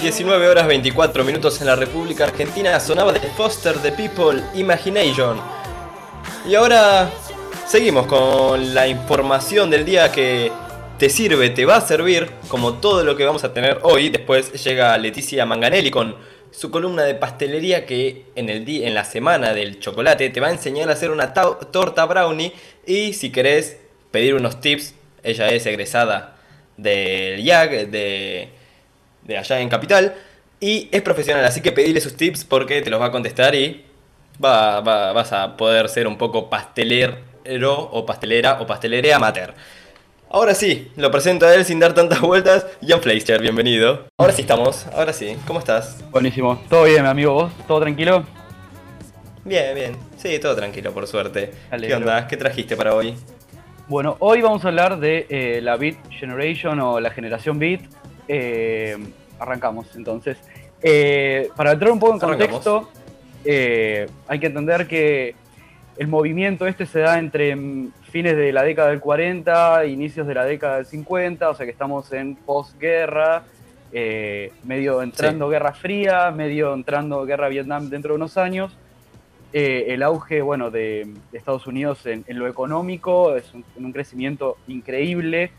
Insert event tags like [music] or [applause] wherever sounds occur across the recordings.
19 horas 24 minutos en la República Argentina sonaba de Foster the People Imagination. Y ahora seguimos con la información del día que te sirve, te va a servir, como todo lo que vamos a tener hoy. Después llega Leticia Manganelli con su columna de pastelería que en, el en la semana del chocolate te va a enseñar a hacer una torta brownie y si querés pedir unos tips, ella es egresada del IAG, de, de allá en Capital, y es profesional, así que pedile sus tips porque te los va a contestar y va, vas a poder ser un poco pastelero o pastelera o pastelera amateur. Ahora sí, lo presento a él sin dar tantas vueltas. Jan Fleister, bienvenido. Ahora sí estamos, ahora sí. ¿Cómo estás? Buenísimo. ¿Todo bien, amigo? ¿Vos? ¿Todo tranquilo? Bien, bien. Sí, todo tranquilo, por suerte. ¿Qué onda? ¿Qué trajiste para hoy? Bueno, hoy vamos a hablar de eh, la Beat Generation o la generación Beat. Eh, arrancamos entonces. Eh, para entrar un poco en contexto, hay que entender que el movimiento este se da entre fines de la década del 40, inicios de la década del 50, o sea que estamos en posguerra, medio entrando Guerra Fría, medio entrando Guerra Vietnam dentro de unos años. Eh, el auge bueno, de, Estados Unidos en, lo económico es un, un crecimiento increíble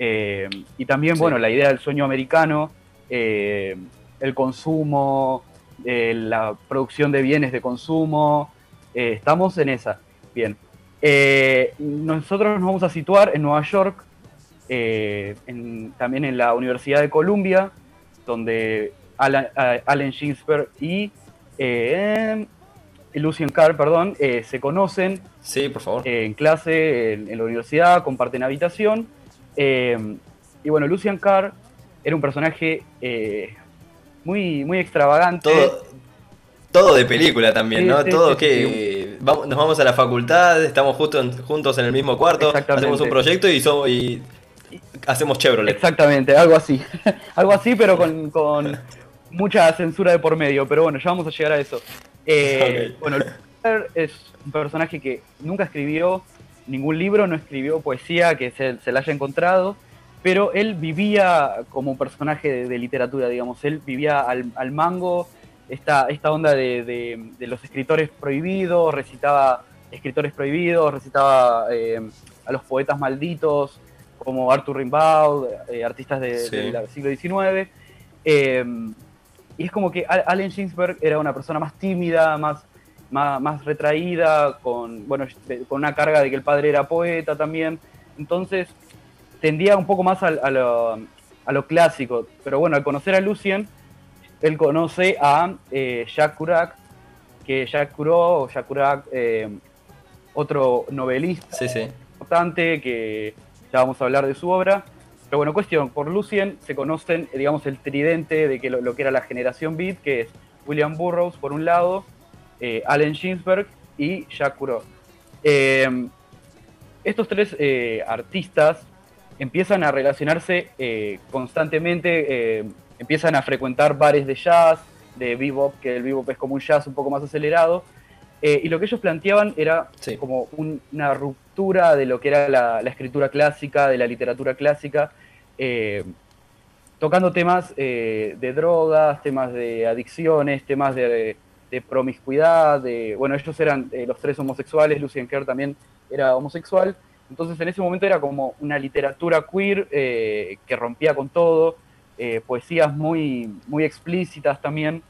eh, y también bueno, la idea del sueño americano, eh, el consumo, la producción de bienes de consumo, estamos en esa. Bien, nosotros nos vamos a situar en Nueva York, también en la Universidad de Columbia, donde Alan, Allen Ginsberg y Lucien Carr, perdón, eh, se conocen. Sí, por favor. Eh, en clase, en, la universidad, comparten habitación. Eh, y bueno, Lucian Carr era un personaje muy, muy extravagante. Todo, de película también, ¿no? todo que nos vamos a la facultad, estamos justo juntos en el mismo cuarto, hacemos un proyecto y, somos, y hacemos Chevrolet. Exactamente, algo así. [laughs] algo así, pero con, con mucha censura de por medio. Pero bueno, ya vamos a llegar a eso. Eh, [laughs] bueno, es un personaje que nunca escribió ningún libro, no escribió poesía que se, se la haya encontrado, pero él vivía como un personaje de, literatura, digamos, él vivía al, mango, esta, esta onda de, los escritores prohibidos, recitaba escritores prohibidos, recitaba eh, a los poetas malditos como Arthur Rimbaud, eh, artistas del siglo XIX. Y es como que Allen Ginsberg era una persona más tímida, más, más, retraída, con, bueno, con una carga de que el padre era poeta también. Entonces tendía un poco más a, lo, clásico. Pero bueno, al conocer a Lucien, él conoce a eh, Jacques Curac, que Jacques Curac, o Jacques Curac, eh, otro novelista importante, que ya vamos a hablar de su obra. Pero bueno, cuestión, por Lucien se conocen, digamos, el tridente de que lo, que era la generación Beat, que es William Burroughs por un lado, eh, Allen Ginsberg y Cousteau. Em, estos tres eh, artistas empiezan a relacionarse eh, constantemente, empiezan a frecuentar bares de jazz, de bebop, que el bebop es como un jazz un poco más acelerado, y lo que ellos planteaban era como una ruptura de lo que era la, escritura clásica, de la literatura clásica, eh, tocando temas eh, de drogas, temas de adicciones, temas de, promiscuidad, de, bueno, ellos eran eh, los tres homosexuales, Lucien Kerr también era homosexual, entonces en ese momento era como una literatura queer que rompía con todo, poesías muy, muy explícitas también.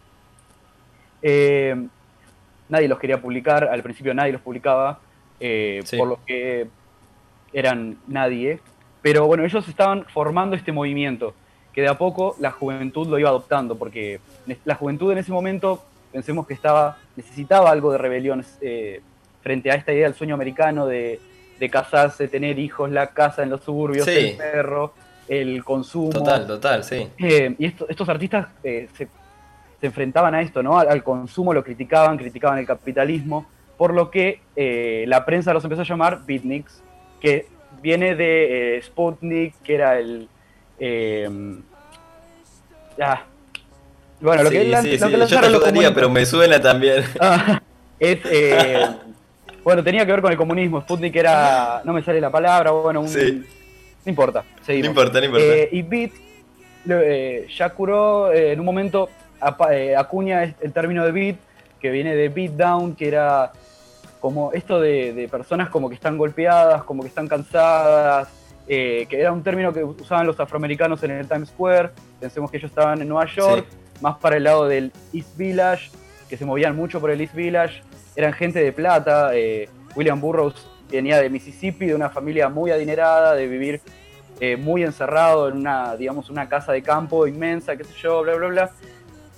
nadie los quería publicar, al principio nadie los publicaba, por lo que eran nadie, pero bueno, ellos estaban formando este movimiento, que de a poco la juventud lo iba adoptando, porque la juventud en ese momento, pensemos que estaba, necesitaba algo de rebelión eh, frente a esta idea del sueño americano de, casarse, tener hijos, la casa en los suburbios, el perro, el consumo. Total, total, sí. Eh, y estos artistas eh, se, enfrentaban a esto, ¿no? Al, consumo, lo criticaban, criticaban el capitalismo, por lo que la prensa los empezó a llamar beatniks, que viene de Sputnik, que era el... Eh, bueno, lo que, sí, sí, lo que Yo te pero me suena también. [laughs] Ah, es, eh, [laughs] bueno, tenía que ver con el comunismo. Sputnik era, no me sale la palabra, bueno, un, no importa. No importa, no importa. y Beat eh, Kuro eh, en un momento eh, acuña el término de beat, que viene de beat down, que era como esto de, personas como que están golpeadas, como que están cansadas, que era un término que usaban los afroamericanos en el Times Square, pensemos que ellos estaban en Nueva York, más para el lado del East Village, que se movían mucho por el East Village, eran gente de plata, William Burroughs venía de Mississippi, de una familia muy adinerada, de vivir eh, muy encerrado en una, digamos, una casa de campo inmensa, qué sé yo, bla, bla, bla.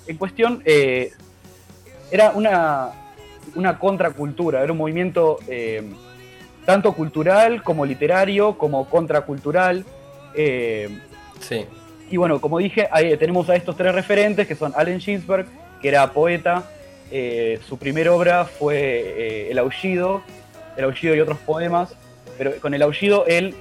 En cuestión, eh, era una, una contracultura, era un movimiento eh, tanto cultural como literario, como contracultural. sí. Y bueno, como dije, ahí tenemos a estos tres referentes, que son Allen Ginsberg, que era poeta, su primera obra fue El Aullido, El Aullido y otros poemas, pero con El Aullido él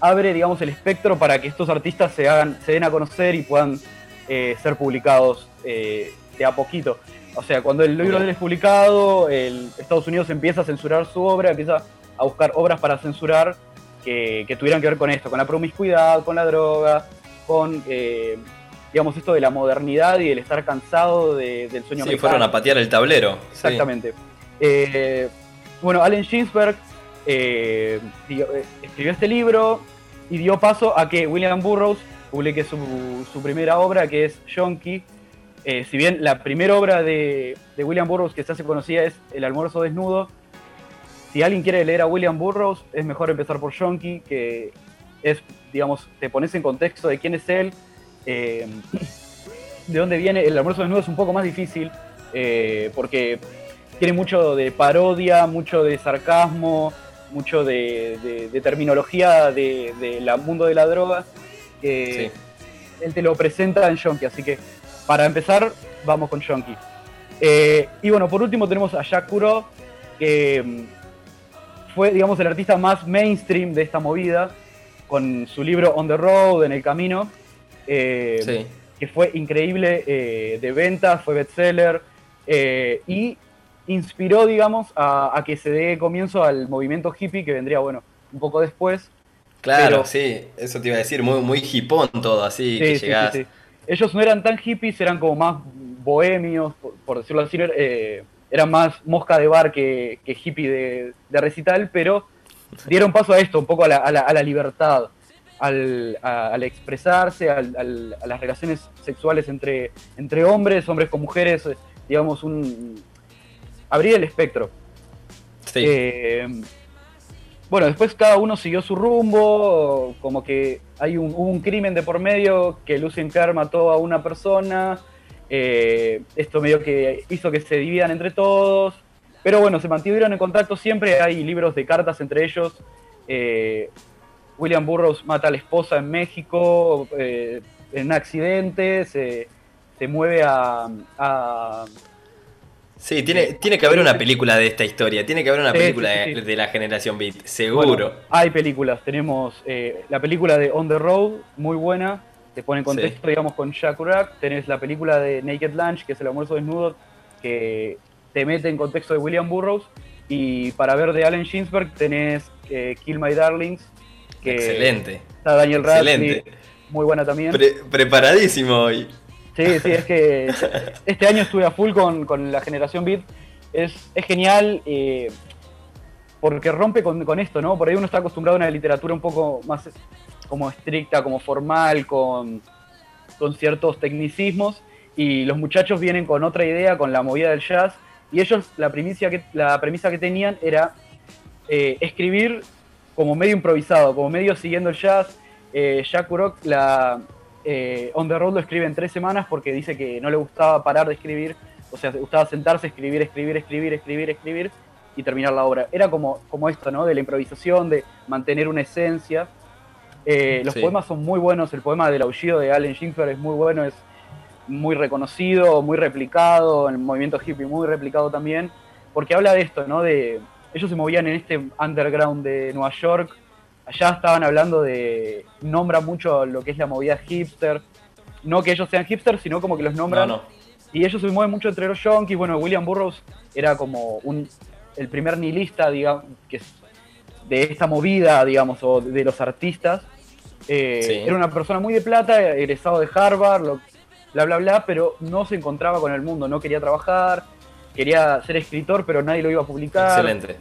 abre, digamos, el espectro para que estos artistas se, hagan, se den a conocer y puedan eh, ser publicados eh, de a poquito. O sea, cuando el libro de él es publicado, el Estados Unidos empieza a censurar su obra, empieza a buscar obras para censurar que, tuvieran que ver con esto, con la promiscuidad, con la droga, con, eh, digamos, esto de la modernidad y el estar cansado del sueño sí, fueron a patear el tablero. Exactamente. bueno, Allen Ginsberg eh, eh, escribió este libro y dio paso a que William Burroughs publique su, primera obra, que es Yonky. Eh, si bien la primera obra de, William Burroughs que se hace conocida es El almuerzo desnudo, si alguien quiere leer a William Burroughs, es mejor empezar por Yonky, que es, digamos, te pones en contexto de quién es él, de dónde viene. El almuerzo desnudo es un poco más difícil, porque tiene mucho de parodia, mucho de sarcasmo, mucho de, terminología del mundo de la droga, que él te lo presenta en Shonky, así que para empezar, vamos con Shonky. Eh, y bueno, por último tenemos a Jack Kuro, que mm, fue, digamos, el artista más mainstream de esta movida, con su libro On the Road, En el Camino, eh, que fue increíble eh, de ventas, fue bestseller, y inspiró, digamos, a, que se dé comienzo al movimiento hippie que vendría, bueno, un poco después. Claro, sí, eso te iba a decir, muy, muy hipón todo, así que llegás. Ellos no eran tan hippies, eran como más bohemios, por, decirlo así, eh, eran más mosca de bar que, hippie de, recital, pero dieron paso a esto, un poco a la, a la, libertad, al, al expresarse, a las relaciones sexuales entre, entre hombres, hombres con mujeres, digamos, un, abrir el espectro. Sí. Eh, bueno, después cada uno siguió su rumbo, como que hay un, un crimen de por medio que Lucien Kerr mató a una persona, eh, esto medio que hizo que se dividan entre todos, pero bueno, se mantuvieron en contacto siempre, hay libros de cartas entre ellos, eh, William Burroughs mata a la esposa en México en un accidente, se, mueve a Sí, tiene, tiene que haber una película de esta historia, tiene que haber una película de, la generación Beat, seguro. hay películas, tenemos eh, la película de On the Road, muy buena, te pone en contexto, digamos, con Jack Rack, tenés la película de Naked Lunch, que es el almuerzo desnudo, que te mete en contexto de William Burroughs, y para ver de Allen Ginsberg tenés eh, Kill My Darlings, que Excelente. está Daniel Radcliffe, muy buena también. preparadísimo hoy. Sí, sí, es que [laughs] este año estuve a full con, la generación Beat. Es, es genial eh, porque rompe con, esto, ¿no? Por ahí uno está acostumbrado a una literatura un poco más como estricta, como formal, con, ciertos tecnicismos. Y los muchachos vienen con otra idea, con la movida del jazz. Y ellos, la, primicia que, la premisa que tenían era eh, escribir como medio improvisado, como medio siguiendo el jazz. Eh, Jack Urok, la, eh, On the Road lo escribe en tres semanas porque dice que no le gustaba parar de escribir, o sea, le gustaba sentarse, escribir, escribir, escribir, escribir, escribir y terminar la obra. Era como, como esto, ¿no? De la improvisación, de mantener una esencia. Eh, los poemas son muy buenos, el poema del aullido de Allen Ginsberg es muy bueno, es muy reconocido, muy replicado, el movimiento hippie muy replicado también, porque habla de esto, ¿no? De, ellos se movían en este underground de Nueva York, allá estaban hablando de, nombra mucho lo que es la movida hipster, no que ellos sean hipsters, sino como que los nombran. Y ellos se mueven mucho entre los yonkis, bueno, William Burroughs era como un, el primer nihilista, digamos, que de esta movida, digamos, o de los artistas. Eh, era una persona muy de plata, egresado de Harvard, bla, bla, bla, pero no se encontraba con el mundo, no quería trabajar, quería ser escritor, pero nadie lo iba a publicar. Excelente.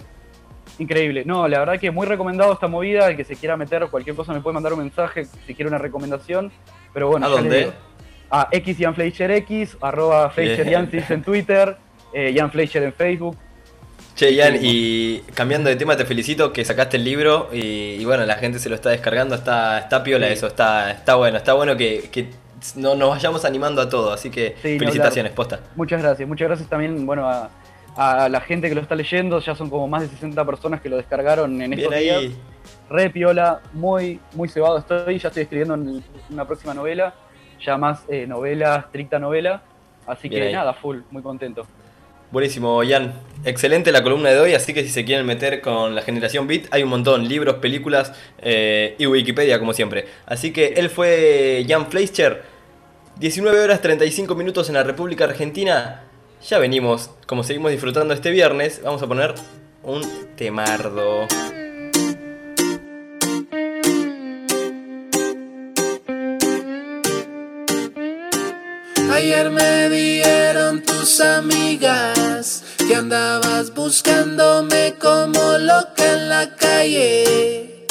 Increíble. No, la verdad que muy recomendado esta movida. El que se quiera meter cualquier cosa me puede mandar un mensaje si quiere una recomendación. Pero bueno, ¿a dónde? A X X, arroba Fleischer en Twitter, eh, Jan Fleischer en Facebook. Che, Jan, y cambiando de tema, te felicito que sacaste el libro y, bueno, la gente se lo está descargando, está, está piola eso, está, está bueno, está bueno que, que no, nos vayamos animando a todo, así que felicitaciones, posta. Muchas gracias, muchas gracias también, bueno, a, a, la gente que lo está leyendo, ya son como más de 60 personas que lo descargaron en estos días. Re piola, muy, muy cebado estoy, ya estoy escribiendo una próxima novela, ya más eh, novela, estricta novela, así que nada, full, muy contento. Buenísimo, Jan. Excelente la columna de hoy, así que si se quieren meter con la generación Beat, hay un montón, libros, películas eh, y Wikipedia, como siempre. Así que él fue Jan Fleischer, 19 horas 35 minutos en la República Argentina. Ya venimos, como seguimos disfrutando este viernes, vamos a poner un temardo. Ayer me dieron tus amigas que andabas buscándome como loca en la calle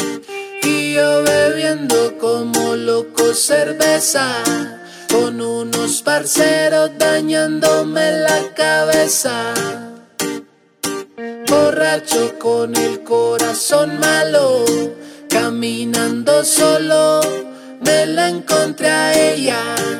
y yo bebiendo como loco cerveza con unos parceros dañándome la cabeza. Borracho con el corazón malo, caminando solo, me la encontré a ella.